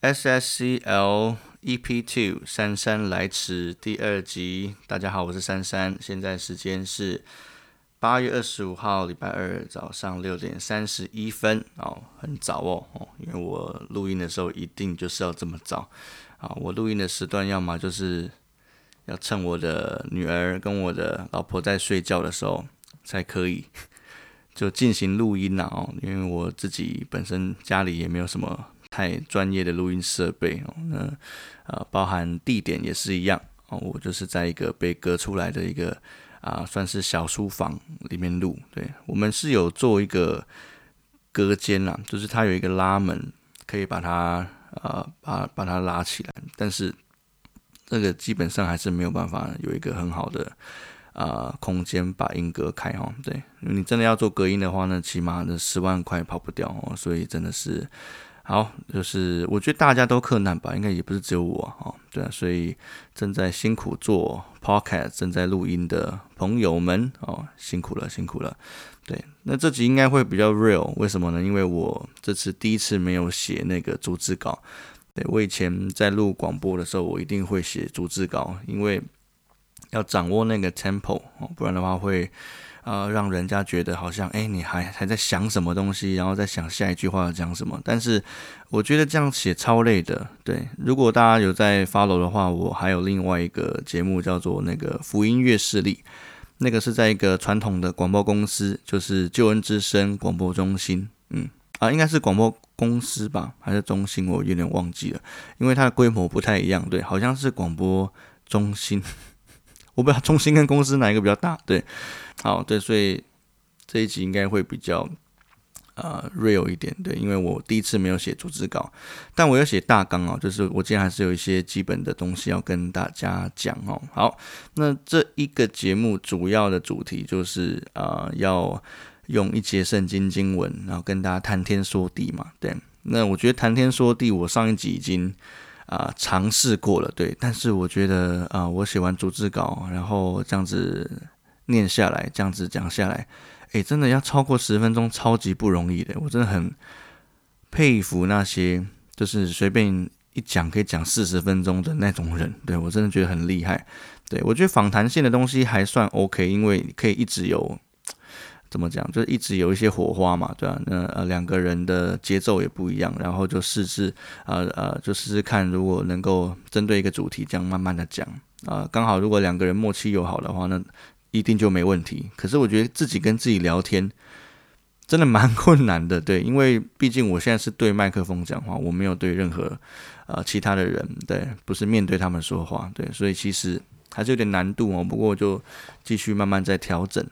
SSCL EP Two 姗姗来迟第二集，大家好，我是珊珊，现在时间是八月二十五号礼拜二早上六点三十一分哦，很早哦哦，因为我录音的时候一定就是要这么早啊，我录音的时段要么就是要趁我的女儿跟我的老婆在睡觉的时候才可以 就进行录音啦哦，因为我自己本身家里也没有什么。太专业的录音设备哦，那呃，包含地点也是一样哦。我就是在一个被隔出来的一个啊，算是小书房里面录。对我们是有做一个隔间啦，就是它有一个拉门，可以把它呃把把它拉起来。但是这个基本上还是没有办法有一个很好的啊空间把音隔开哦。对，你真的要做隔音的话呢，起码那十万块跑不掉哦。所以真的是。好，就是我觉得大家都困难吧，应该也不是只有我哈，对啊，所以正在辛苦做 podcast、正在录音的朋友们哦，辛苦了，辛苦了。对，那这集应该会比较 real，为什么呢？因为我这次第一次没有写那个逐字稿。对我以前在录广播的时候，我一定会写逐字稿，因为要掌握那个 tempo 哦，不然的话会。呃，让人家觉得好像，哎，你还还在想什么东西，然后在想下一句话要讲什么。但是我觉得这样写超累的。对，如果大家有在 follow 的话，我还有另外一个节目叫做那个福音乐势力，那个是在一个传统的广播公司，就是救恩之声广播中心。嗯，啊，应该是广播公司吧，还是中心？我有点忘记了，因为它的规模不太一样。对，好像是广播中心。我不知道中心跟公司哪一个比较大。对。好，对，所以这一集应该会比较呃 real 一点，对，因为我第一次没有写组织稿，但我有写大纲哦，就是我今天还是有一些基本的东西要跟大家讲哦。好，那这一个节目主要的主题就是呃要用一节圣经经文，然后跟大家谈天说地嘛，对。那我觉得谈天说地，我上一集已经啊尝试过了，对，但是我觉得啊我写完逐字稿，然后这样子。念下来，这样子讲下来，诶，真的要超过十分钟，超级不容易的。我真的很佩服那些就是随便一讲可以讲四十分钟的那种人。对我真的觉得很厉害。对我觉得访谈性的东西还算 OK，因为可以一直有怎么讲，就是一直有一些火花嘛，对吧？那呃两个人的节奏也不一样，然后就试试呃呃，就试试看，如果能够针对一个主题这样慢慢的讲啊，刚好如果两个人默契友好的话，那一定就没问题。可是我觉得自己跟自己聊天真的蛮困难的，对，因为毕竟我现在是对麦克风讲话，我没有对任何呃其他的人，对，不是面对他们说话，对，所以其实还是有点难度哦。不过就继续慢慢在调整。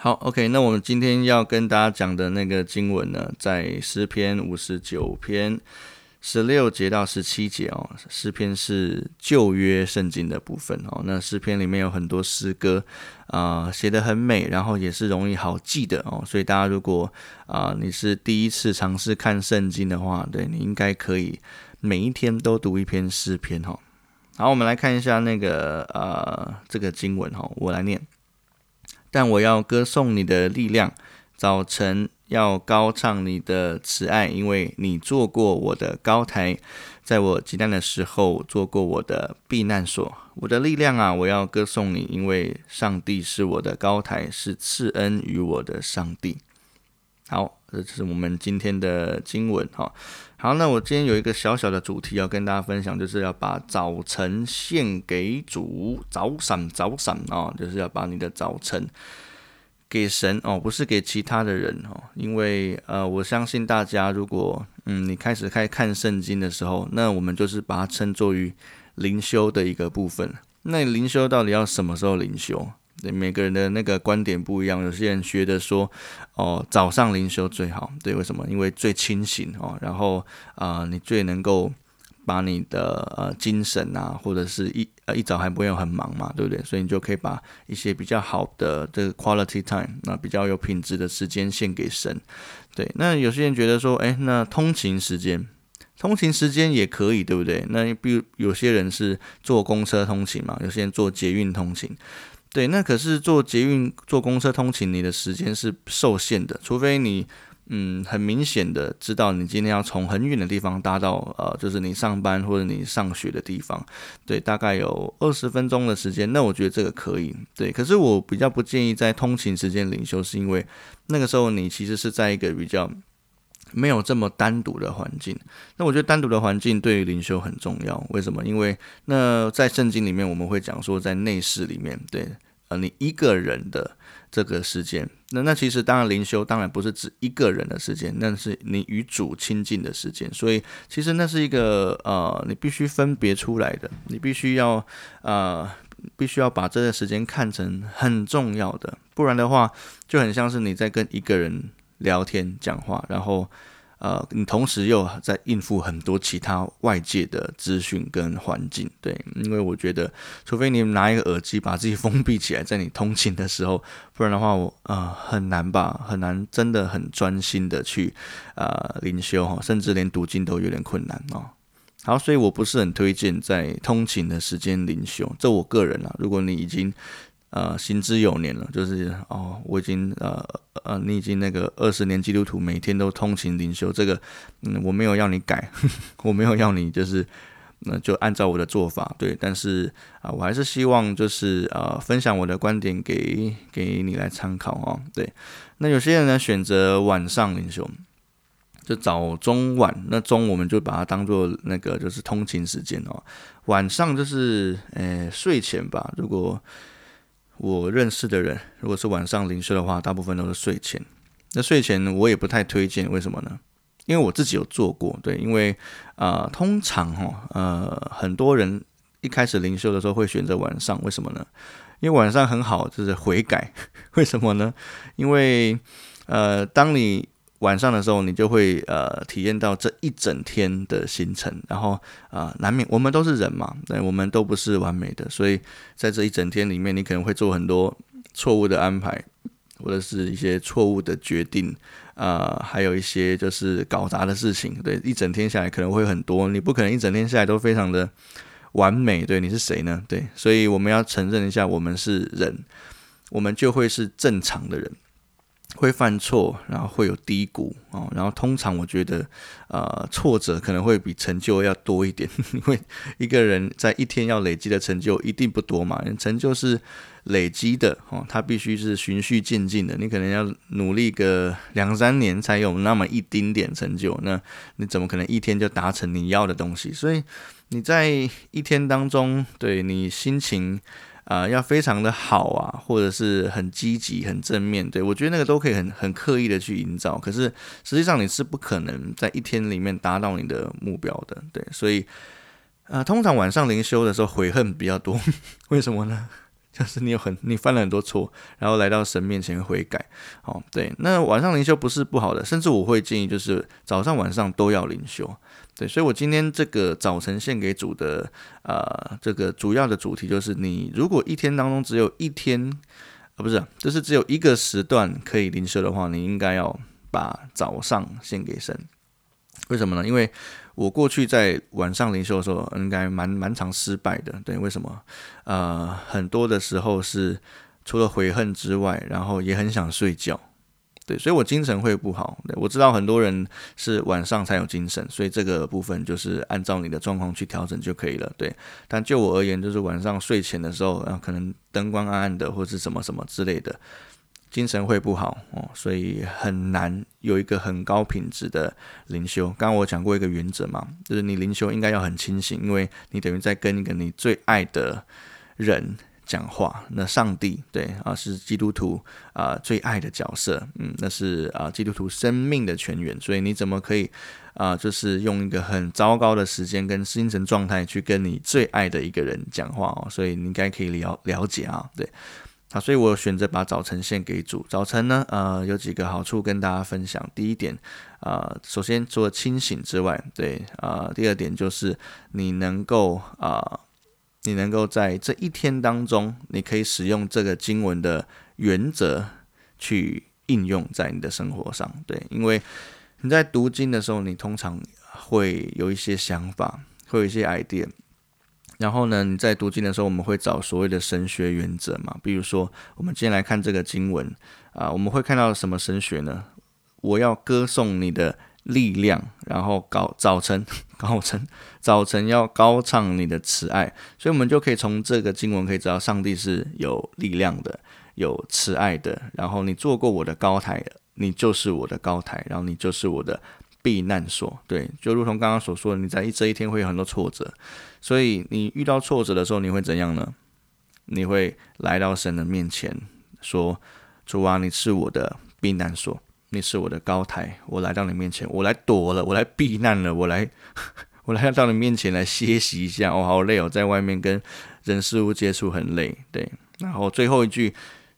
好，OK，那我们今天要跟大家讲的那个经文呢，在诗篇五十九篇。十六节到十七节哦，诗篇是旧约圣经的部分哦。那诗篇里面有很多诗歌啊，写得很美，然后也是容易好记的哦。所以大家如果啊你是第一次尝试看圣经的话，对你应该可以每一天都读一篇诗篇哈。好，我们来看一下那个呃这个经文哈，我来念。但我要歌颂你的力量，早晨。要高唱你的慈爱，因为你做过我的高台，在我极难的时候做过我的避难所。我的力量啊，我要歌颂你，因为上帝是我的高台，是赐恩于我的上帝。好，这是我们今天的经文哈。好，那我今天有一个小小的主题要跟大家分享，就是要把早晨献给主，早闪早闪啊，就是要把你的早晨。给神哦，不是给其他的人哦，因为呃，我相信大家，如果嗯，你开始开看圣经的时候，那我们就是把它称作于灵修的一个部分。那灵修到底要什么时候灵修？对每个人的那个观点不一样，有些人觉得说，哦，早上灵修最好，对，为什么？因为最清醒哦，然后啊，你最能够。把你的呃精神啊，或者是一呃一早还不用很忙嘛，对不对？所以你就可以把一些比较好的这个 quality time，那比较有品质的时间献给神。对，那有些人觉得说，哎，那通勤时间，通勤时间也可以，对不对？那比如有些人是坐公车通勤嘛，有些人坐捷运通勤，对，那可是坐捷运、坐公车通勤，你的时间是受限的，除非你。嗯，很明显的知道你今天要从很远的地方搭到呃，就是你上班或者你上学的地方，对，大概有二十分钟的时间，那我觉得这个可以，对。可是我比较不建议在通勤时间领休，是因为那个时候你其实是在一个比较没有这么单独的环境。那我觉得单独的环境对于灵修很重要，为什么？因为那在圣经里面我们会讲说，在内室里面，对，呃，你一个人的。这个时间，那那其实当然灵修当然不是指一个人的时间，那是你与主亲近的时间，所以其实那是一个呃，你必须分别出来的，你必须要呃，必须要把这段时间看成很重要的，不然的话就很像是你在跟一个人聊天讲话，然后。呃，你同时又在应付很多其他外界的资讯跟环境，对，因为我觉得，除非你拿一个耳机把自己封闭起来，在你通勤的时候，不然的话，我呃很难吧，很难，真的很专心的去呃灵修哈，甚至连读经都有点困难哦。好，所以我不是很推荐在通勤的时间灵修，这我个人啊，如果你已经。呃，行之有年了，就是哦，我已经呃呃，你已经那个二十年基督徒，每天都通勤灵修，这个嗯，我没有要你改，我没有要你就是那就按照我的做法对，但是啊，我还是希望就是呃，分享我的观点给给你来参考哦，对，那有些人呢选择晚上灵修，就早中晚，那中我们就把它当做那个就是通勤时间哦，晚上就是呃睡前吧，如果。我认识的人，如果是晚上灵修的话，大部分都是睡前。那睡前我也不太推荐，为什么呢？因为我自己有做过，对，因为啊，通常哈，呃，很多人一开始灵修的时候会选择晚上，为什么呢？因为晚上很好，就是悔改。为什么呢？因为呃，当你晚上的时候，你就会呃体验到这一整天的行程，然后啊，难免我们都是人嘛，对，我们都不是完美的，所以在这一整天里面，你可能会做很多错误的安排，或者是一些错误的决定，啊，还有一些就是搞砸的事情，对，一整天下来可能会很多，你不可能一整天下来都非常的完美，对，你是谁呢？对，所以我们要承认一下，我们是人，我们就会是正常的人。会犯错，然后会有低谷哦，然后通常我觉得，呃，挫折可能会比成就要多一点，因为一个人在一天要累积的成就一定不多嘛，成就是累积的哦，它必须是循序渐进的，你可能要努力个两三年才有那么一丁点成就，那你怎么可能一天就达成你要的东西？所以你在一天当中，对你心情。啊，要非常的好啊，或者是很积极、很正面对，我觉得那个都可以很很刻意的去营造。可是实际上你是不可能在一天里面达到你的目标的，对。所以，呃，通常晚上灵修的时候悔恨比较多，为什么呢？就是你有很你犯了很多错，然后来到神面前悔改。哦，对。那晚上灵修不是不好的，甚至我会建议就是早上晚上都要灵修。对，所以我今天这个早晨献给主的，呃，这个主要的主题就是，你如果一天当中只有一天，啊，不是，就是只有一个时段可以灵修的话，你应该要把早上献给神。为什么呢？因为我过去在晚上灵修的时候，应该蛮蛮常失败的。对，为什么？呃，很多的时候是除了悔恨之外，然后也很想睡觉。对，所以我精神会不好。我知道很多人是晚上才有精神，所以这个部分就是按照你的状况去调整就可以了。对，但就我而言，就是晚上睡前的时候，然后可能灯光暗暗的，或者什么什么之类的，精神会不好哦，所以很难有一个很高品质的灵修。刚刚我讲过一个原则嘛，就是你灵修应该要很清醒，因为你等于在跟一个你最爱的人。讲话，那上帝对啊是基督徒啊最爱的角色，嗯，那是啊基督徒生命的泉源，所以你怎么可以啊就是用一个很糟糕的时间跟精神状态去跟你最爱的一个人讲话哦？所以你应该可以了了解啊，对，啊，所以我选择把早晨献给主。早晨呢，呃，有几个好处跟大家分享。第一点啊，首先除了清醒之外，对啊，第二点就是你能够啊。你能够在这一天当中，你可以使用这个经文的原则去应用在你的生活上。对，因为你在读经的时候，你通常会有一些想法，会有一些 idea。然后呢，你在读经的时候，我们会找所谓的神学原则嘛。比如说，我们今天来看这个经文啊，我们会看到什么神学呢？我要歌颂你的力量，然后高早晨 高晨早晨要高唱你的慈爱，所以我们就可以从这个经文可以知道，上帝是有力量的，有慈爱的。然后你做过我的高台，你就是我的高台，然后你就是我的避难所。对，就如同刚刚所说的，你在这一天会有很多挫折，所以你遇到挫折的时候，你会怎样呢？你会来到神的面前，说：“主啊，你是我的避难所，你是我的高台。我来到你面前，我来躲了，我来避难了，我来，我来到你面前来歇息一下。我好累哦，在外面跟人事物接触很累。对，然后最后一句，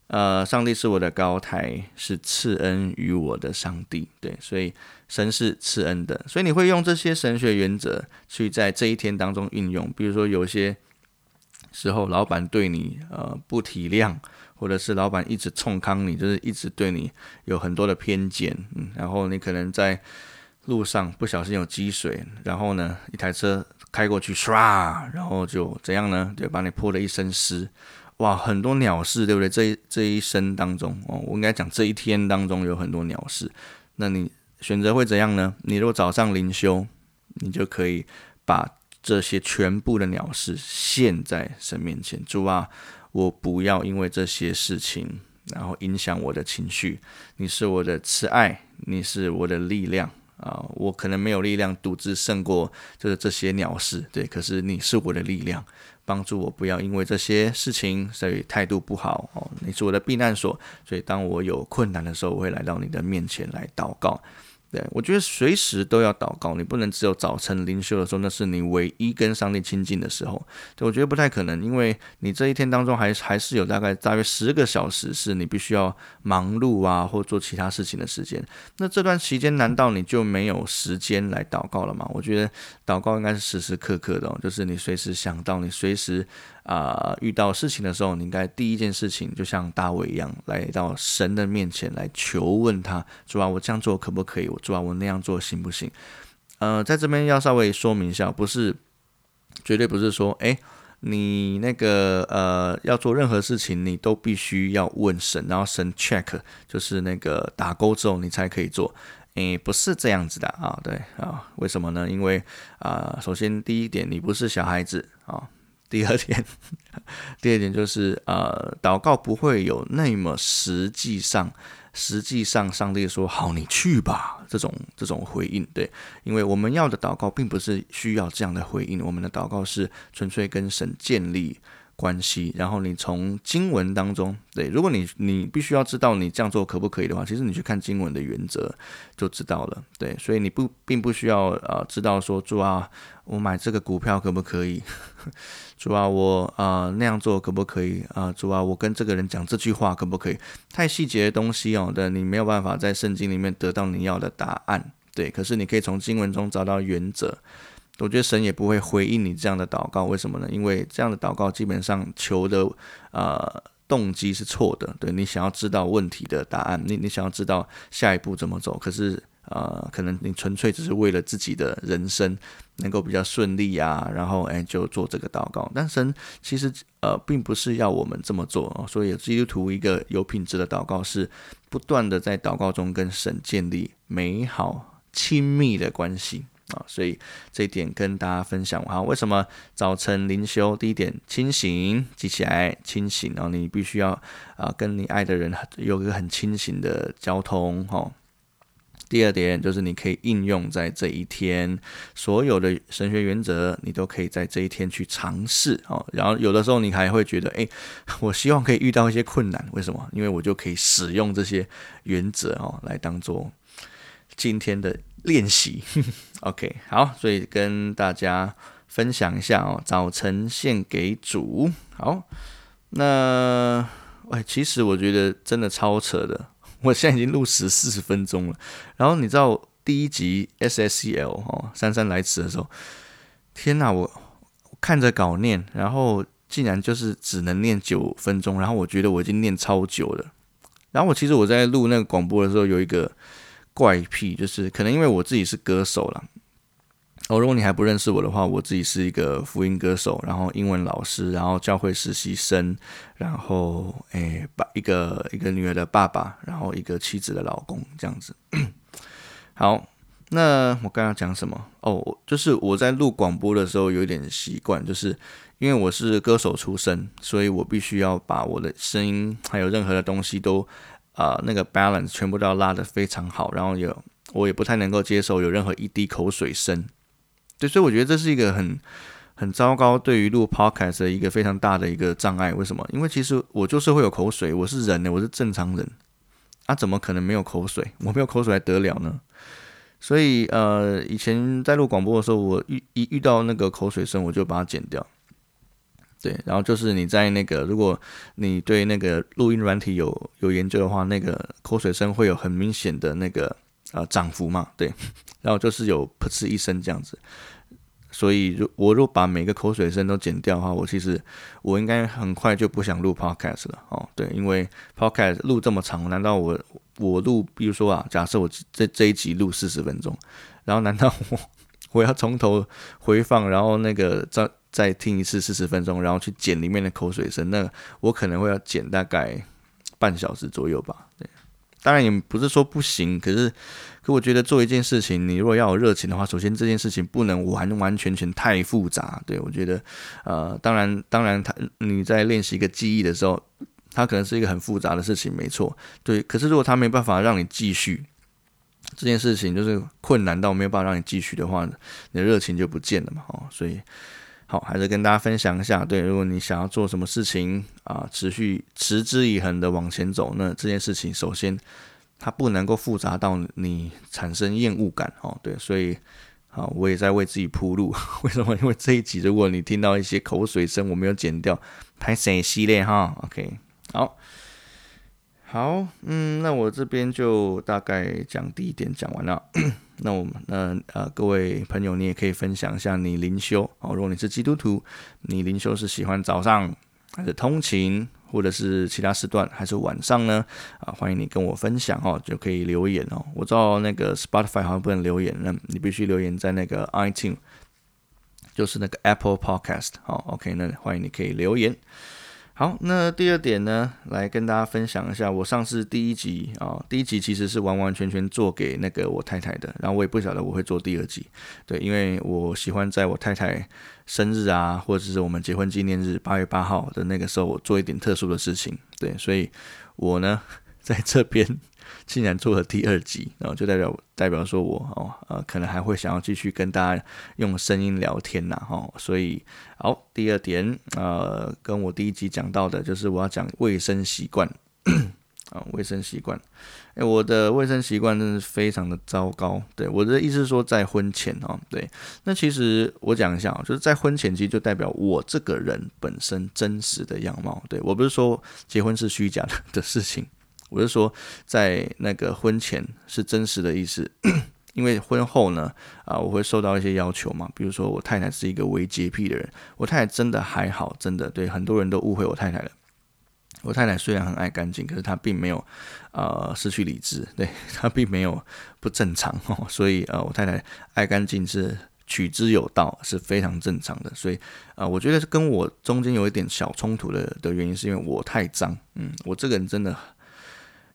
呃，上帝是我的高台，是赐恩于我的上帝。对，所以神是赐恩的，所以你会用这些神学原则去在这一天当中运用。比如说有些。时候，老板对你呃不体谅，或者是老板一直冲康你，就是一直对你有很多的偏见，嗯，然后你可能在路上不小心有积水，然后呢，一台车开过去，唰，然后就怎样呢？就把你泼了一身湿，哇，很多鸟事，对不对？这一这一生当中，哦，我应该讲这一天当中有很多鸟事，那你选择会怎样呢？你如果早上灵修，你就可以把。这些全部的鸟事现在神面前，主啊，我不要因为这些事情，然后影响我的情绪。你是我的慈爱，你是我的力量啊！我可能没有力量独自胜过就是这些鸟事，对。可是你是我的力量，帮助我不要因为这些事情所以态度不好哦。你是我的避难所，所以当我有困难的时候，我会来到你的面前来祷告。对，我觉得随时都要祷告，你不能只有早晨灵修的时候，那是你唯一跟上帝亲近的时候。对，我觉得不太可能，因为你这一天当中还还是有大概大约十个小时是你必须要忙碌啊，或做其他事情的时间。那这段期间难道你就没有时间来祷告了吗？我觉得祷告应该是时时刻刻的，就是你随时想到，你随时。啊，遇到事情的时候，你应该第一件事情就像大卫一样，来到神的面前来求问他，主啊，我这样做可不可以？我主啊，我那样做行不行？呃，在这边要稍微说明一下，不是绝对不是说，哎，你那个呃要做任何事情，你都必须要问神，然后神 check 就是那个打勾之后，你才可以做。诶，不是这样子的啊，对啊，为什么呢？因为啊，首先第一点，你不是小孩子啊。第二点，第二点就是呃，祷告不会有那么实际上，实际上上帝说好你去吧这种这种回应，对，因为我们要的祷告并不是需要这样的回应，我们的祷告是纯粹跟神建立。关系，然后你从经文当中，对，如果你你必须要知道你这样做可不可以的话，其实你去看经文的原则就知道了，对，所以你不并不需要呃知道说主啊，我买这个股票可不可以？主啊，我啊那样做可不可以？啊，主啊，我跟这个人讲这句话可不可以？太细节的东西哦，对，你没有办法在圣经里面得到你要的答案，对，可是你可以从经文中找到原则。我觉得神也不会回应你这样的祷告，为什么呢？因为这样的祷告基本上求的呃动机是错的。对你想要知道问题的答案，你你想要知道下一步怎么走，可是呃可能你纯粹只是为了自己的人生能够比较顺利啊，然后哎就做这个祷告。但神其实呃并不是要我们这么做，所以基督徒一个有品质的祷告是不断的在祷告中跟神建立美好亲密的关系。啊，所以这一点跟大家分享哈。为什么早晨灵修？第一点，清醒，记起来，清醒。然后你必须要啊，跟你爱的人有一个很清醒的交通哈。第二点就是你可以应用在这一天所有的神学原则，你都可以在这一天去尝试哦。然后有的时候你还会觉得，哎，我希望可以遇到一些困难，为什么？因为我就可以使用这些原则哦，来当做今天的。练习，OK，好，所以跟大家分享一下哦。早晨献给主，好，那哎，其实我觉得真的超扯的，我现在已经录十四十分钟了。然后你知道第一集 SSCL 哦，姗姗来迟的时候，天哪，我看着稿念，然后竟然就是只能念九分钟，然后我觉得我已经念超久了。然后我其实我在录那个广播的时候有一个。怪癖就是可能因为我自己是歌手了，哦，如果你还不认识我的话，我自己是一个福音歌手，然后英文老师，然后教会实习生，然后诶，把一个一个女儿的爸爸，然后一个妻子的老公这样子。好，那我刚刚讲什么？哦，就是我在录广播的时候有一点习惯，就是因为我是歌手出身，所以我必须要把我的声音还有任何的东西都啊那个 balance 全部都要拉得非常好，然后有我也不太能够接受有任何一滴口水声。对，所以我觉得这是一个很很糟糕，对于录 podcast 的一个非常大的一个障碍。为什么？因为其实我就是会有口水，我是人呢，我是正常人，啊，怎么可能没有口水？我没有口水还得了呢？所以呃，以前在录广播的时候，我遇一遇到那个口水声，我就把它剪掉。对，然后就是你在那个，如果你对那个录音软体有有研究的话，那个口水声会有很明显的那个。啊，涨幅嘛，对，然后就是有噗嗤一声这样子，所以如我如果把每个口水声都剪掉的话，我其实我应该很快就不想录 podcast 了哦，对，因为 podcast 录这么长，难道我我录，比如说啊，假设我这这一集录四十分钟，然后难道我 我要从头回放，然后那个再再听一次四十分钟，然后去剪里面的口水声，那我可能会要剪大概半小时左右吧，对。当然也不是说不行，可是，可我觉得做一件事情，你如果要有热情的话，首先这件事情不能完完全全太复杂。对我觉得，呃，当然，当然，他你在练习一个记忆的时候，它可能是一个很复杂的事情，没错。对，可是如果他没办法让你继续这件事情，就是困难到没有办法让你继续的话，你的热情就不见了嘛。哦，所以。好，还是跟大家分享一下。对，如果你想要做什么事情啊，持续持之以恒的往前走，那这件事情首先它不能够复杂到你产生厌恶感哦。对，所以好，我也在为自己铺路。为什么？因为这一集如果你听到一些口水声，我没有剪掉，拍谁系列哈。OK，好。好，嗯，那我这边就大概讲第一点讲完了。那我们那呃，各位朋友，你也可以分享一下你灵修哦。如果你是基督徒，你灵修是喜欢早上还是通勤，或者是其他时段，还是晚上呢？啊，欢迎你跟我分享哦，就可以留言哦。我知道那个 Spotify 好像不能留言，那你必须留言在那个 iTunes，就是那个 Apple Podcast。好，OK，那欢迎你可以留言。好，那第二点呢，来跟大家分享一下，我上次第一集啊，第一集其实是完完全全做给那个我太太的，然后我也不晓得我会做第二集，对，因为我喜欢在我太太生日啊，或者是我们结婚纪念日八月八号的那个时候，我做一点特殊的事情，对，所以我呢在这边。竟然做了第二集，然后就代表代表说我哦呃可能还会想要继续跟大家用声音聊天呐哈，所以好第二点呃跟我第一集讲到的就是我要讲卫生习惯。啊 卫生习惯，哎我的卫生习惯真的是非常的糟糕，对我的意思是说在婚前哦对，那其实我讲一下，就是在婚前其实就代表我这个人本身真实的样貌，对我不是说结婚是虚假的 的事情。我是说，在那个婚前是真实的意思，因为婚后呢，啊，我会受到一些要求嘛。比如说，我太太是一个微洁癖的人，我太太真的还好，真的对很多人都误会我太太了。我太太虽然很爱干净，可是她并没有呃失去理智，对她并没有不正常 哦。所以呃，我太太爱干净是取之有道，是非常正常的。所以啊，我觉得跟我中间有一点小冲突的的原因，是因为我太脏。嗯，我这个人真的。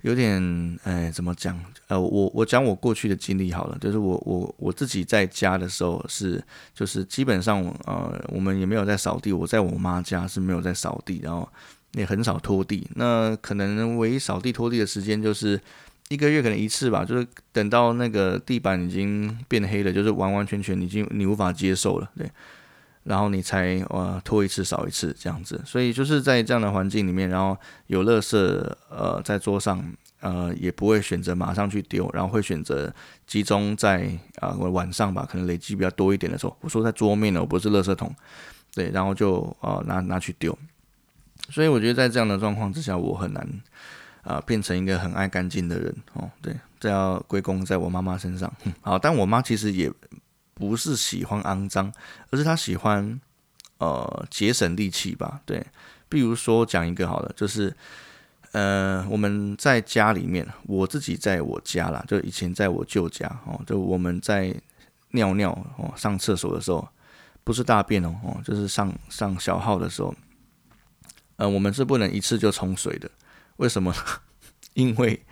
有点哎，怎么讲？呃，我我讲我过去的经历好了，就是我我我自己在家的时候是，就是基本上呃，我们也没有在扫地。我在我妈家是没有在扫地，然后也很少拖地。那可能唯一扫地拖地的时间就是一个月可能一次吧，就是等到那个地板已经变黑了，就是完完全全已经你无法接受了，对。然后你才呃拖一次少一次这样子，所以就是在这样的环境里面，然后有垃圾呃在桌上，呃也不会选择马上去丢，然后会选择集中在啊晚上吧，可能累积比较多一点的时候，我说在桌面呢，我不是垃圾桶，对，然后就呃拿拿去丢，所以我觉得在这样的状况之下，我很难啊变成一个很爱干净的人哦，对，这要归功在我妈妈身上，好，但我妈其实也。不是喜欢肮脏，而是他喜欢呃节省力气吧？对，比如说讲一个好了，就是呃我们在家里面，我自己在我家啦，就以前在我舅家哦，就我们在尿尿哦，上厕所的时候，不是大便哦，哦，就是上上小号的时候，呃，我们是不能一次就冲水的。为什么？因为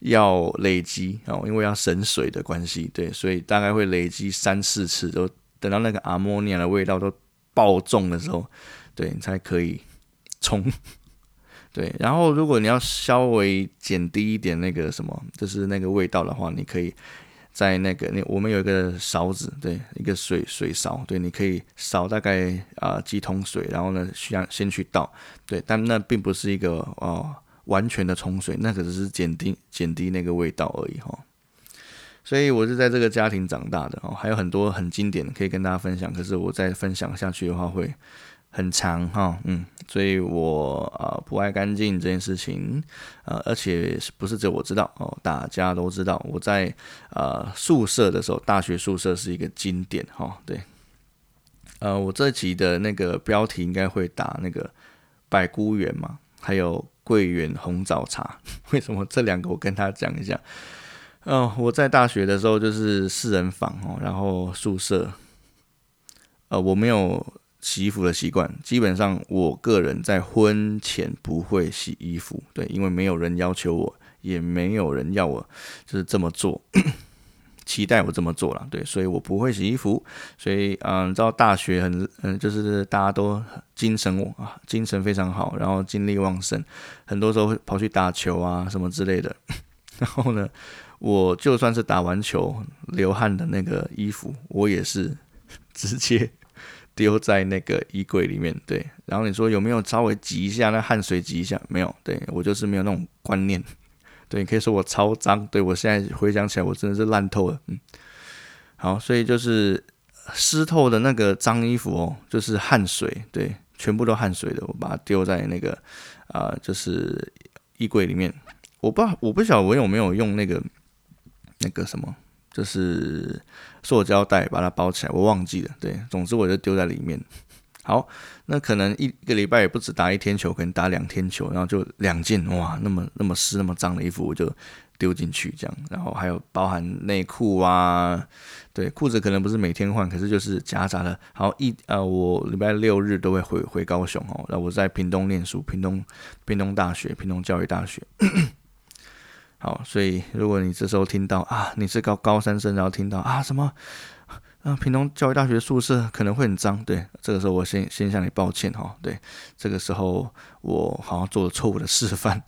要累积哦，因为要省水的关系，对，所以大概会累积三四次，都等到那个阿莫尼亚的味道都爆重的时候，对你才可以冲。对，然后如果你要稍微减低一点那个什么，就是那个味道的话，你可以在那个那我们有一个勺子，对，一个水水勺，对，你可以勺大概啊几桶水，然后呢需要先去倒，对，但那并不是一个哦完全的冲水，那个只是减低减低那个味道而已哈。所以我是在这个家庭长大的哦，还有很多很经典的可以跟大家分享，可是我再分享下去的话会。很长哈，嗯，所以我啊不爱干净这件事情，呃，而且不是只有我知道哦，大家都知道。我在呃宿舍的时候，大学宿舍是一个经典哈，对，呃，我这集的那个标题应该会打那个百菇园嘛，还有桂圆红枣茶。为什么这两个我跟他讲一下？嗯，我在大学的时候就是四人房哦，然后宿舍，呃，我没有。洗衣服的习惯，基本上我个人在婚前不会洗衣服，对，因为没有人要求我，也没有人要我就是这么做，期待我这么做了，对，所以我不会洗衣服。所以，嗯，知道大学很，嗯，就是大家都精神啊，精神非常好，然后精力旺盛，很多时候跑去打球啊什么之类的。然后呢，我就算是打完球流汗的那个衣服，我也是 直接。丢在那个衣柜里面，对。然后你说有没有稍微挤一下，那汗水挤一下？没有，对我就是没有那种观念。对，可以说我超脏。对我现在回想起来，我真的是烂透了。嗯，好，所以就是湿透的那个脏衣服哦，就是汗水，对，全部都汗水的，我把它丢在那个啊，就是衣柜里面。我不知道，我不晓得我有没有用那个那个什么。就是塑胶袋把它包起来，我忘记了。对，总之我就丢在里面。好，那可能一个礼拜也不止打一天球，可能打两天球，然后就两件哇，那么那么湿、那么脏的衣服我就丢进去这样。然后还有包含内裤啊，对，裤子可能不是每天换，可是就是夹杂的。好一呃，我礼拜六日都会回回高雄哦，然后我在屏东念书，屏东屏东大学，屏东教育大学。好，所以如果你这时候听到啊，你是高高三生，然后听到啊什么啊，屏东教育大学宿舍可能会很脏，对，这个时候我先先向你抱歉哈，对，这个时候我好像做了错误的示范。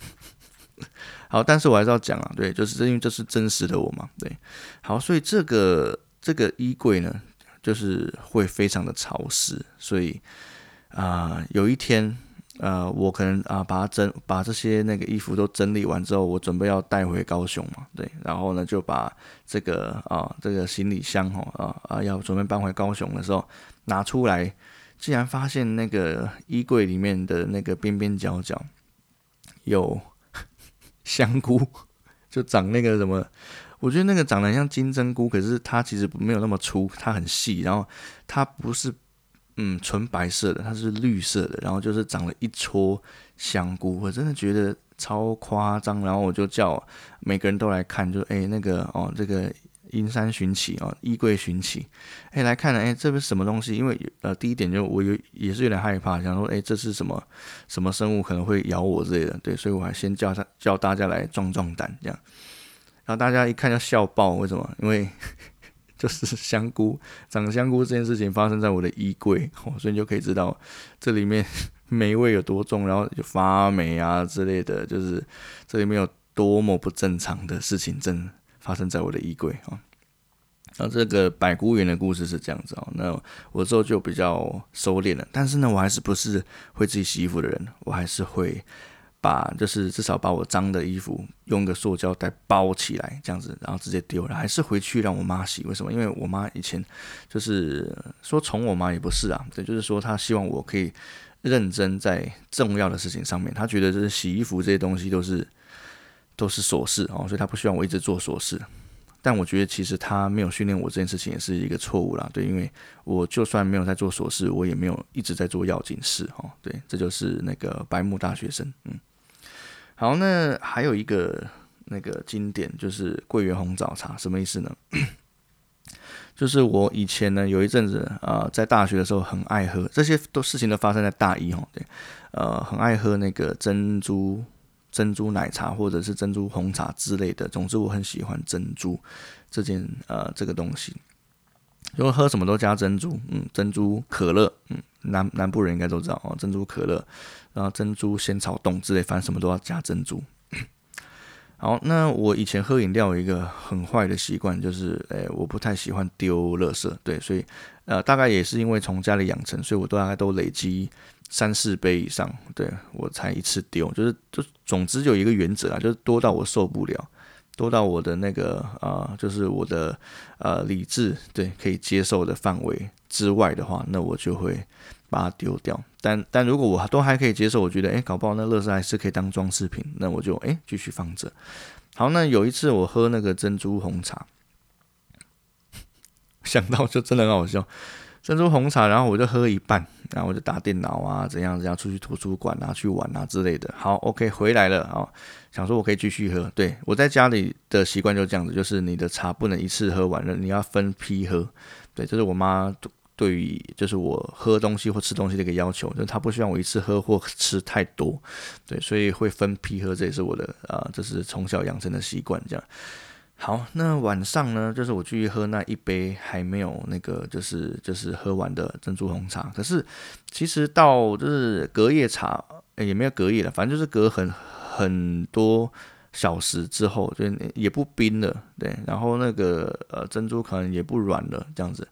好，但是我还是要讲啊，对，就是因为这是真实的我嘛，对，好，所以这个这个衣柜呢，就是会非常的潮湿，所以啊，有一天。呃，我可能啊，把它整把这些那个衣服都整理完之后，我准备要带回高雄嘛，对，然后呢就把这个啊这个行李箱哈啊啊要准备搬回高雄的时候拿出来，竟然发现那个衣柜里面的那个边边角角有香菇，就长那个什么，我觉得那个长得像金针菇，可是它其实没有那么粗，它很细，然后它不是。嗯，纯白色的，它是绿色的，然后就是长了一撮香菇，我真的觉得超夸张。然后我就叫每个人都来看，就哎那个哦，这个阴山寻奇哦，衣柜寻奇，哎来看了，哎这是什么东西？因为呃第一点就我有也是有点害怕，想说哎这是什么什么生物可能会咬我之类的，对，所以我还先叫他叫大家来壮壮胆这样，然后大家一看就笑爆，为什么？因为。就是 香菇长香菇这件事情发生在我的衣柜哦，所以你就可以知道这里面 霉味有多重，然后就发霉啊之类的，就是这里面有多么不正常的事情正发生在我的衣柜啊。那这个百菇园的故事是这样子哦，那我之后就比较收敛了，但是呢，我还是不是会自己洗衣服的人，我还是会。把就是至少把我脏的衣服用个塑胶袋包起来，这样子，然后直接丢了，还是回去让我妈洗？为什么？因为我妈以前就是说宠我妈也不是啊，对，就是说她希望我可以认真在重要的事情上面，她觉得就是洗衣服这些东西都是都是琐事哦，所以她不希望我一直做琐事。但我觉得其实她没有训练我这件事情也是一个错误啦，对，因为我就算没有在做琐事，我也没有一直在做要紧事哦，对，这就是那个白木大学生，嗯。好，那还有一个那个经典就是桂圆红枣茶，什么意思呢？就是我以前呢有一阵子啊，在大学的时候很爱喝，这些都事情都发生在大一哦，对，呃，很爱喝那个珍珠珍珠奶茶或者是珍珠红茶之类的。总之，我很喜欢珍珠这件呃这个东西。如果喝什么都加珍珠，嗯，珍珠可乐，嗯，南南部人应该都知道哦，珍珠可乐，然后珍珠仙草冻之类，反正什么都要加珍珠。好，那我以前喝饮料有一个很坏的习惯，就是，诶，我不太喜欢丢垃圾，对，所以，呃，大概也是因为从家里养成，所以我都大概都累积三四杯以上，对我才一次丢，就是，就总之有一个原则啊，就是多到我受不了，多到我的那个，啊，就是我的，呃，理智对可以接受的范围之外的话，那我就会。把它丢掉，但但如果我都还可以接受，我觉得哎，搞不好那乐色还是可以当装饰品，那我就哎继续放着。好，那有一次我喝那个珍珠红茶，想到就真的很好笑。珍珠红茶，然后我就喝一半，然后我就打电脑啊，怎样怎样，出去图书馆啊，去玩啊之类的。好，OK，回来了啊，想说我可以继续喝。对我在家里的习惯就是这样子，就是你的茶不能一次喝完了，你要分批喝。对，这是我妈。对于就是我喝东西或吃东西的一个要求，就是她不希望我一次喝或吃太多，对，所以会分批喝，这也是我的啊，这是从小养成的习惯。这样好，那晚上呢，就是我继续喝那一杯还没有那个，就是就是喝完的珍珠红茶。可是其实到就是隔夜茶也没有隔夜了，反正就是隔很很多小时之后，就也不冰了，对，然后那个呃珍珠可能也不软了，这样子。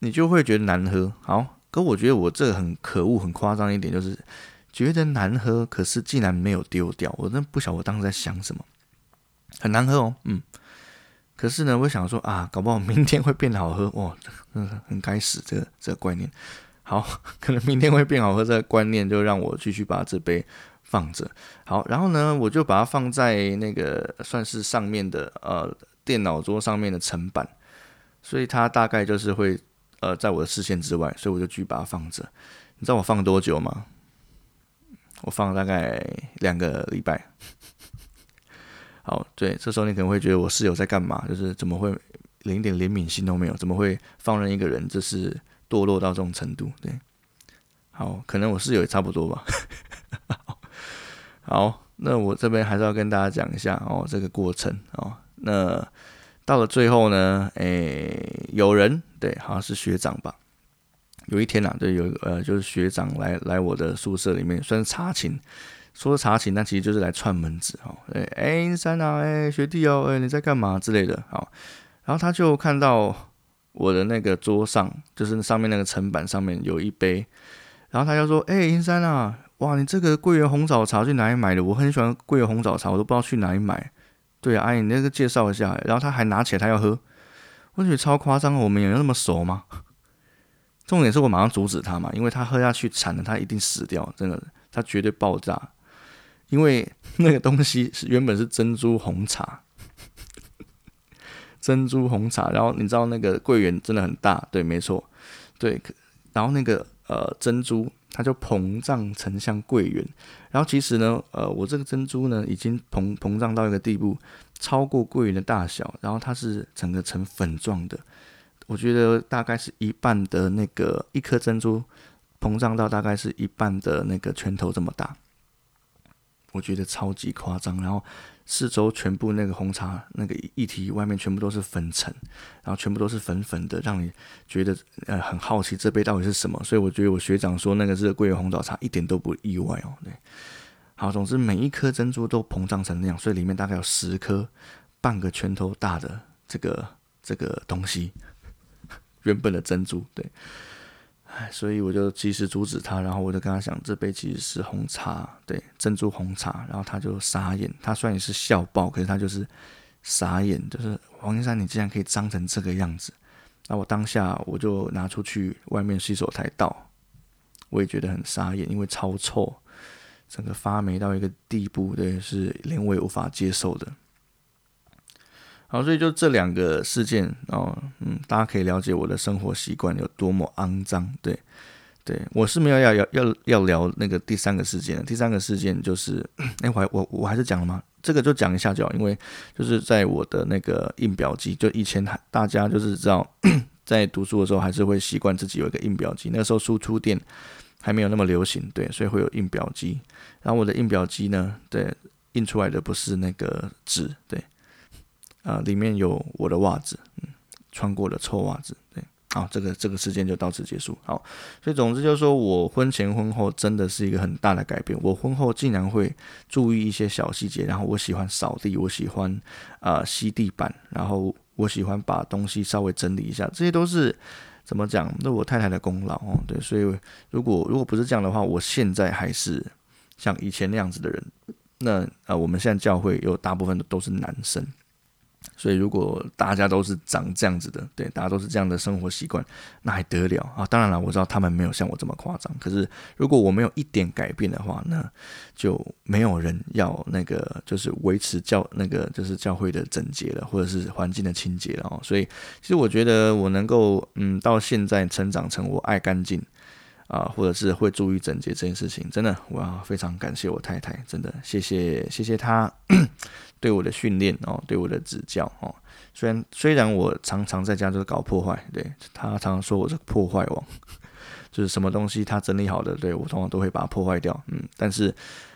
你就会觉得难喝。好，可我觉得我这个很可恶、很夸张一点，就是觉得难喝，可是竟然没有丢掉。我真不晓得我当时在想什么，很难喝哦，嗯。可是呢，我想说啊，搞不好明天会变好喝哦，嗯，很该死这个这个观念。好，可能明天会变好喝这个观念，就让我继续把这杯放着。好，然后呢，我就把它放在那个算是上面的呃电脑桌上面的层板，所以它大概就是会。呃，在我的视线之外，所以我就继续把它放着。你知道我放多久吗？我放大概两个礼拜。好，对，这时候你可能会觉得我室友在干嘛？就是怎么会连一点怜悯心都没有？怎么会放任一个人，就是堕落到这种程度？对，好，可能我室友也差不多吧。好，那我这边还是要跟大家讲一下哦，这个过程哦，那。到了最后呢，诶，有人对，好像是学长吧。有一天呐，对，有呃，就是学长来来我的宿舍里面，算是查寝，说查寝，但其实就是来串门子哈。诶，哎，三啊，哎，学弟哦，哎，你在干嘛之类的，好。然后他就看到我的那个桌上，就是上面那个层板上面有一杯，然后他就说，哎，银山啊，哇，你这个桂圆红枣茶去哪里买的？我很喜欢桂圆红枣茶，我都不知道去哪里买。对啊，阿姨，你那个介绍一下。然后他还拿起来，他要喝，我觉得超夸张。我们有那么熟吗？重点是我马上阻止他嘛，因为他喝下去惨了，他一定死掉，真的，他绝对爆炸。因为那个东西是原本是珍珠红茶，珍珠红茶。然后你知道那个桂圆真的很大，对，没错，对。然后那个呃珍珠。它就膨胀成像桂圆，然后其实呢，呃，我这个珍珠呢，已经膨膨胀到一个地步，超过桂圆的大小，然后它是整个成粉状的，我觉得大概是一半的那个一颗珍珠膨胀到大概是一半的那个拳头这么大，我觉得超级夸张，然后。四周全部那个红茶那个液体外面全部都是粉尘，然后全部都是粉粉的，让你觉得呃很好奇这杯到底是什么。所以我觉得我学长说那个是桂圆红枣茶一点都不意外哦。对，好，总之每一颗珍珠都膨胀成那样，所以里面大概有十颗半个拳头大的这个这个东西，原本的珍珠对。所以我就及时阻止他，然后我就跟他讲，这杯其实是红茶，对，珍珠红茶。然后他就傻眼，他虽然也是笑爆，可是他就是傻眼，就是黄金山，你竟然可以脏成这个样子。那我当下我就拿出去外面洗手台倒，我也觉得很傻眼，因为超臭，整个发霉到一个地步，对，是连我也无法接受的。好，所以就这两个事件哦，嗯，大家可以了解我的生活习惯有多么肮脏。对，对我是没有要要要要聊那个第三个事件。第三个事件就是，哎，我我我还是讲了吗？这个就讲一下就好，因为就是在我的那个印表机，就以前大家就是知道，在读书的时候还是会习惯自己有一个印表机，那时候输出店还没有那么流行，对，所以会有印表机。然后我的印表机呢，对，印出来的不是那个纸，对，啊，里面有我的袜子，嗯，穿过的臭袜子，对。好，这个这个事件就到此结束。好，所以总之就是说我婚前婚后真的是一个很大的改变。我婚后竟然会注意一些小细节，然后我喜欢扫地，我喜欢啊吸地板，然后我喜欢把东西稍微整理一下，这些都是怎么讲？那我太太的功劳哦。对，所以如果如果不是这样的话，我现在还是像以前那样子的人。那呃，我们现在教会有大部分都是男生。所以，如果大家都是长这样子的，对，大家都是这样的生活习惯，那还得了啊？当然了，我知道他们没有像我这么夸张。可是，如果我没有一点改变的话，那就没有人要那个，就是维持教那个，就是教会的整洁了，或者是环境的清洁了哦。所以，其实我觉得我能够嗯，到现在成长成我爱干净啊，或者是会注意整洁这件事情，真的，我要非常感谢我太太，真的谢谢谢谢她。对我的训练哦，对我的指教哦，虽然虽然我常常在家就是搞破坏，对他常常说我是破坏王，就是什么东西他整理好的，对我通常都会把它破坏掉，嗯，但是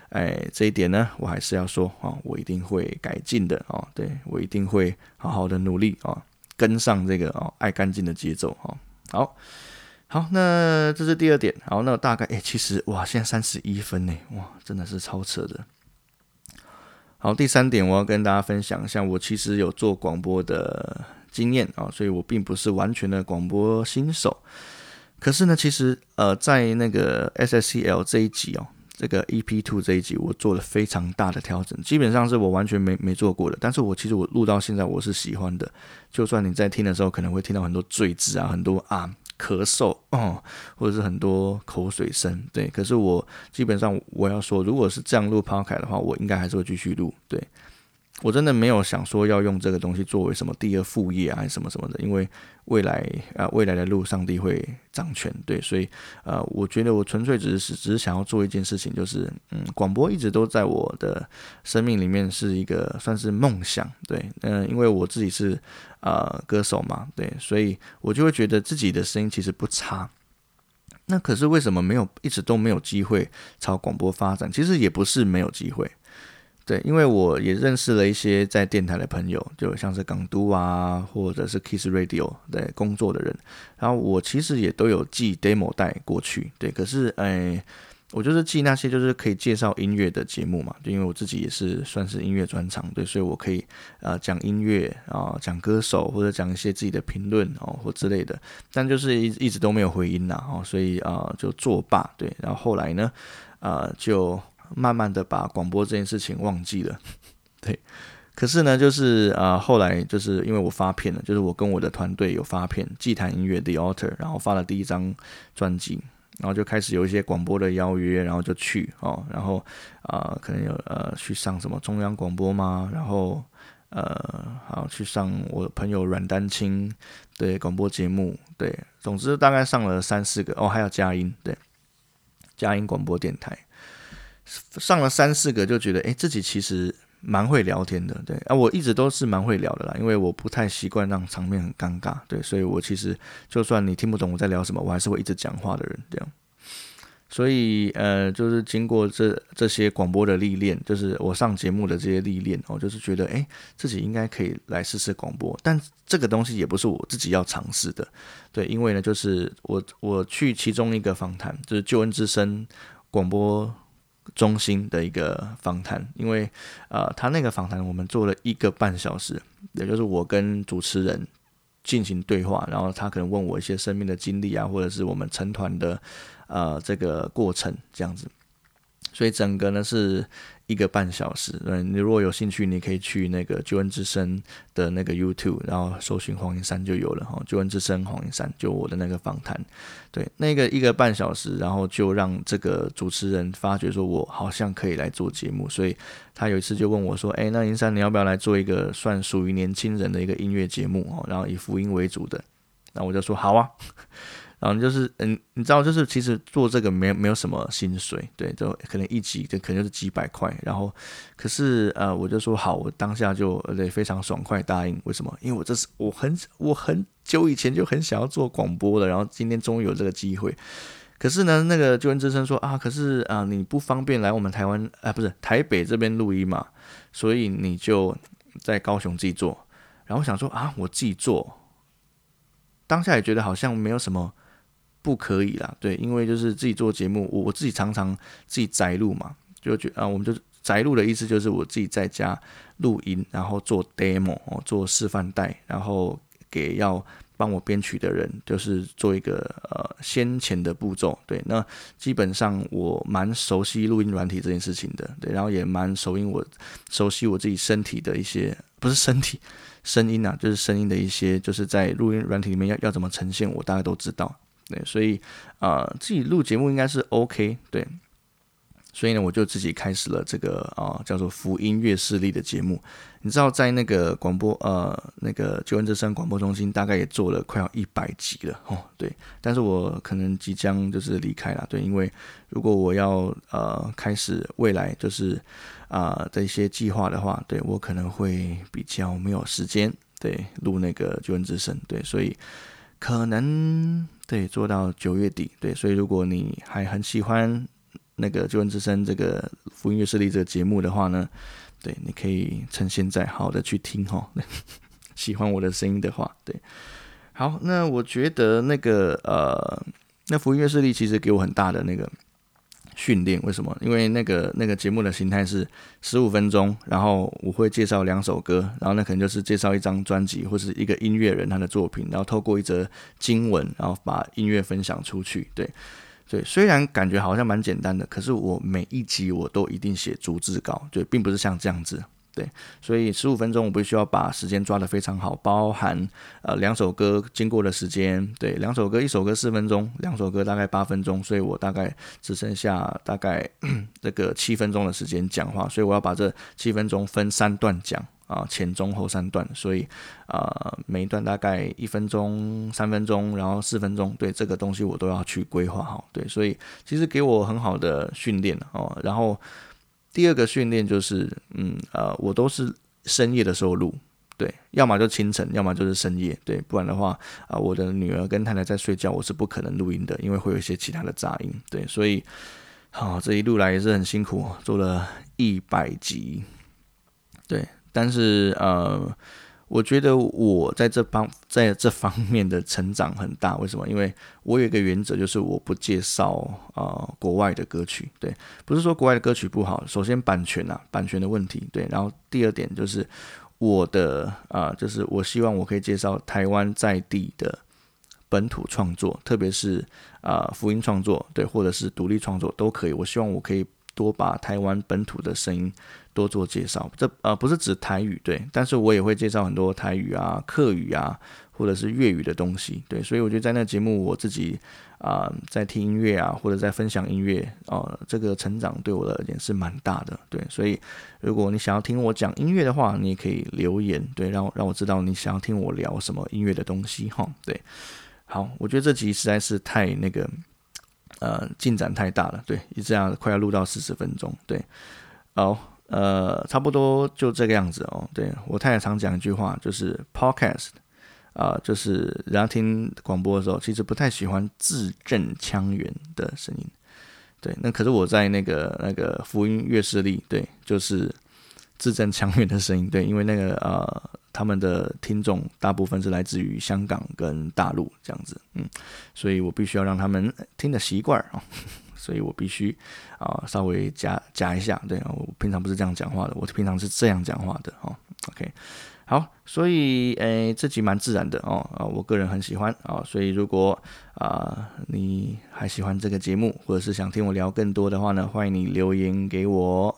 哎这一点呢，我还是要说啊，我一定会改进的哦，对我一定会好好的努力啊，跟上这个哦爱干净的节奏哦，好好，那这是第二点，好，那大概哎其实哇，现在三十一分呢，哇，真的是超扯的。好，第三点我要跟大家分享一下，我其实有做广播的经验啊，所以我并不是完全的广播新手。可是呢，其实呃，在那个 SSCL 这一集哦，这个 EP Two 这一集，我做了非常大的调整，基本上是我完全没没做过的。但是我其实我录到现在我是喜欢的，就算你在听的时候可能会听到很多赘字啊，很多啊。咳嗽哦，或者是很多口水声，对。可是我基本上我要说，如果是这样录 podcast 的话，我应该还是会继续录，对。我真的没有想说要用这个东西作为什么第二副业啊，还是什么什么的，因为未来啊，未来的路上帝会掌权，对，所以呃，我觉得我纯粹只是只是想要做一件事情，就是嗯，广播一直都在我的生命里面是一个算是梦想，对，嗯，因为我自己是呃歌手嘛，对，所以我就会觉得自己的声音其实不差，那可是为什么没有一直都没有机会朝广播发展？其实也不是没有机会。对，因为我也认识了一些在电台的朋友，就像是港都啊，或者是 Kiss Radio 的工作的人，然后我其实也都有寄 demo 带过去。对，可是哎，我就是寄那些就是可以介绍音乐的节目嘛，就因为我自己也是算是音乐专长，对，所以我可以呃讲音乐啊，讲歌手或者讲一些自己的评论哦或之类的，但就是一一直都没有回音呐，哦，所以啊就作罢。对，然后后来呢，啊就。慢慢的把广播这件事情忘记了，对。可是呢，就是啊，后来就是因为我发片了，就是我跟我的团队有发片，祭坛音乐 The Altar，然后发了第一张专辑，然后就开始有一些广播的邀约，然后就去哦，然后啊，可能有呃去上什么中央广播吗？然后呃，好去上我朋友阮丹青的广播节目，对。总之大概上了三四个哦，还有佳音，对，佳音广播电台。上了三四个就觉得，哎，自己其实蛮会聊天的，对啊，我一直都是蛮会聊的啦，因为我不太习惯让场面很尴尬，对，所以我其实就算你听不懂我在聊什么，我还是会一直讲话的人，这样。所以呃，就是经过这这些广播的历练，就是我上节目的这些历练，我就是觉得，哎，自己应该可以来试试广播，但这个东西也不是我自己要尝试的，对，因为呢，就是我我去其中一个访谈，就是救恩之声广播。中心的一个访谈，因为呃，他那个访谈我们做了一个半小时，也就是我跟主持人进行对话，然后他可能问我一些生命的经历啊，或者是我们成团的呃这个过程这样子，所以整个呢是。一个半小时，嗯，你如果有兴趣，你可以去那个救恩之声的那个 YouTube，然后搜寻黄云山就有了哈。救恩之声黄云山，就我的那个访谈，对，那个一个半小时，然后就让这个主持人发觉说我好像可以来做节目，所以他有一次就问我说：“哎，那云山你要不要来做一个算属于年轻人的一个音乐节目哦？然后以福音为主的。”那我就说好啊。然后就是嗯，你知道，就是其实做这个没没有什么薪水，对，就可能一集就可能就是几百块。然后可是呃，我就说好，我当下就对非常爽快答应。为什么？因为我这是我很我很久以前就很想要做广播的，然后今天终于有这个机会。可是呢，那个救援之声说啊，可是啊，你不方便来我们台湾啊，不是台北这边录音嘛，所以你就在高雄自己做。然后想说啊，我自己做，当下也觉得好像没有什么。不可以啦，对，因为就是自己做节目，我我自己常常自己宅录嘛，就觉啊，我们就宅录的意思就是我自己在家录音，然后做 demo 哦，做示范带，然后给要帮我编曲的人，就是做一个呃先前的步骤，对，那基本上我蛮熟悉录音软体这件事情的，对，然后也蛮熟悉我熟悉我自己身体的一些不是身体声音啊，就是声音的一些，就是在录音软体里面要要怎么呈现，我大概都知道。对，所以啊，自己录节目应该是 OK。对，所以呢，我就自己开始了这个啊，叫做福音乐势力的节目。你知道，在那个广播呃，那个救恩之声广播中心，大概也做了快要一百集了哦。对，但是我可能即将就是离开了。对，因为如果我要呃开始未来就是啊的一些计划的话，对我可能会比较没有时间对录那个救恩之声。对，所以可能。对，做到九月底。对，所以如果你还很喜欢那个《救恩之声》这个福音乐势力这个节目的话呢，对，你可以趁现在好的去听哈。喜欢我的声音的话，对，好，那我觉得那个呃，那福音乐势力其实给我很大的那个。训练为什么？因为那个那个节目的形态是十五分钟，然后我会介绍两首歌，然后那可能就是介绍一张专辑或是一个音乐人他的作品，然后透过一则经文，然后把音乐分享出去。对对，虽然感觉好像蛮简单的，可是我每一集我都一定写逐字稿，对，并不是像这样子。对，所以十五分钟我必须要把时间抓得非常好，包含呃两首歌经过的时间，对，两首歌一首歌四分钟，两首歌大概八分钟，所以我大概只剩下大概 这个七分钟的时间讲话，所以我要把这七分钟分三段讲啊，前中后三段，所以啊每一段大概一分钟、三分钟，然后四分钟，对这个东西我都要去规划好，对，所以其实给我很好的训练哦，然后。第二个训练就是，嗯呃，我都是深夜的时候录，对，要么就清晨，要么就是深夜，对，不然的话，啊，我的女儿跟太太在睡觉，我是不可能录音的，因为会有一些其他的杂音，对，所以，好，这一路来也是很辛苦，做了一百集，对，但是呃。我觉得我在这方在这方面的成长很大，为什么？因为我有一个原则，就是我不介绍啊国外的歌曲，对，不是说国外的歌曲不好，首先版权啊，版权的问题，对，然后第二点就是我的啊，就是我希望我可以介绍台湾在地的本土创作，特别是啊福音创作，对，或者是独立创作都可以，我希望我可以。多把台湾本土的声音多做介绍，这呃不是指台语对，但是我也会介绍很多台语啊、客语啊，或者是粤语的东西对，所以我觉得在那节目我自己啊在听音乐啊，或者在分享音乐啊，这个成长对我而言是蛮大的对，所以如果你想要听我讲音乐的话，你也可以留言对，让让我知道你想要听我聊什么音乐的东西哈对，好，我觉得这集实在是太那个。呃，进展太大了，对，一这样快要录到四十分钟，对，好，呃，差不多就这个样子哦。对我太太常讲一句话，就是 podcast 啊，就是人家听广播的时候，其实不太喜欢字正腔圆的声音，对，那可是我在那个那个福音乐势力，对，就是字正腔圆的声音，对，因为那个呃。他们的听众大部分是来自于香港跟大陆这样子，嗯，所以我必须要让他们听的习惯啊，所以我必须啊稍微加加一下，对，我平常不是这样讲话的，我平常是这样讲话的哦。OK，好，所以诶这集蛮自然的哦，啊，我个人很喜欢啊，所以如果啊你还喜欢这个节目，或者是想听我聊更多的话呢，欢迎你留言给我，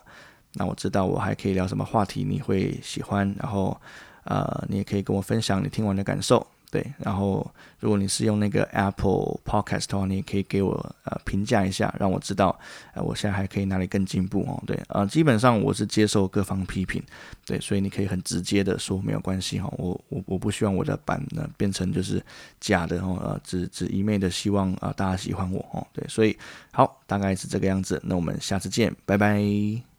那我知道我还可以聊什么话题你会喜欢，然后。呃，你也可以跟我分享你听完的感受，对，然后如果你是用那个 Apple Podcast 的话，你也可以给我呃评价一下，让我知道，呃，我现在还可以哪里更进步哦。对，呃，基本上我是接受各方批评，对，所以你可以很直接的说没有关系哈，我我我不希望我的版呢变成就是假的哦，呃，只只一昧的希望啊大家喜欢我哦，对，所以好，大概是这个样子，那我们下次见，拜拜。